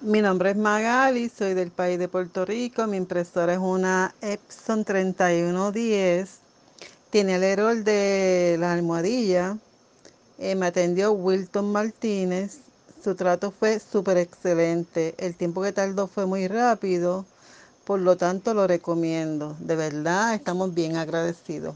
Mi nombre es Magali, soy del país de Puerto Rico. Mi impresora es una Epson 3110. Tiene el error de la almohadilla. Eh, me atendió Wilton Martínez. Su trato fue súper excelente. El tiempo que tardó fue muy rápido. Por lo tanto, lo recomiendo. De verdad, estamos bien agradecidos.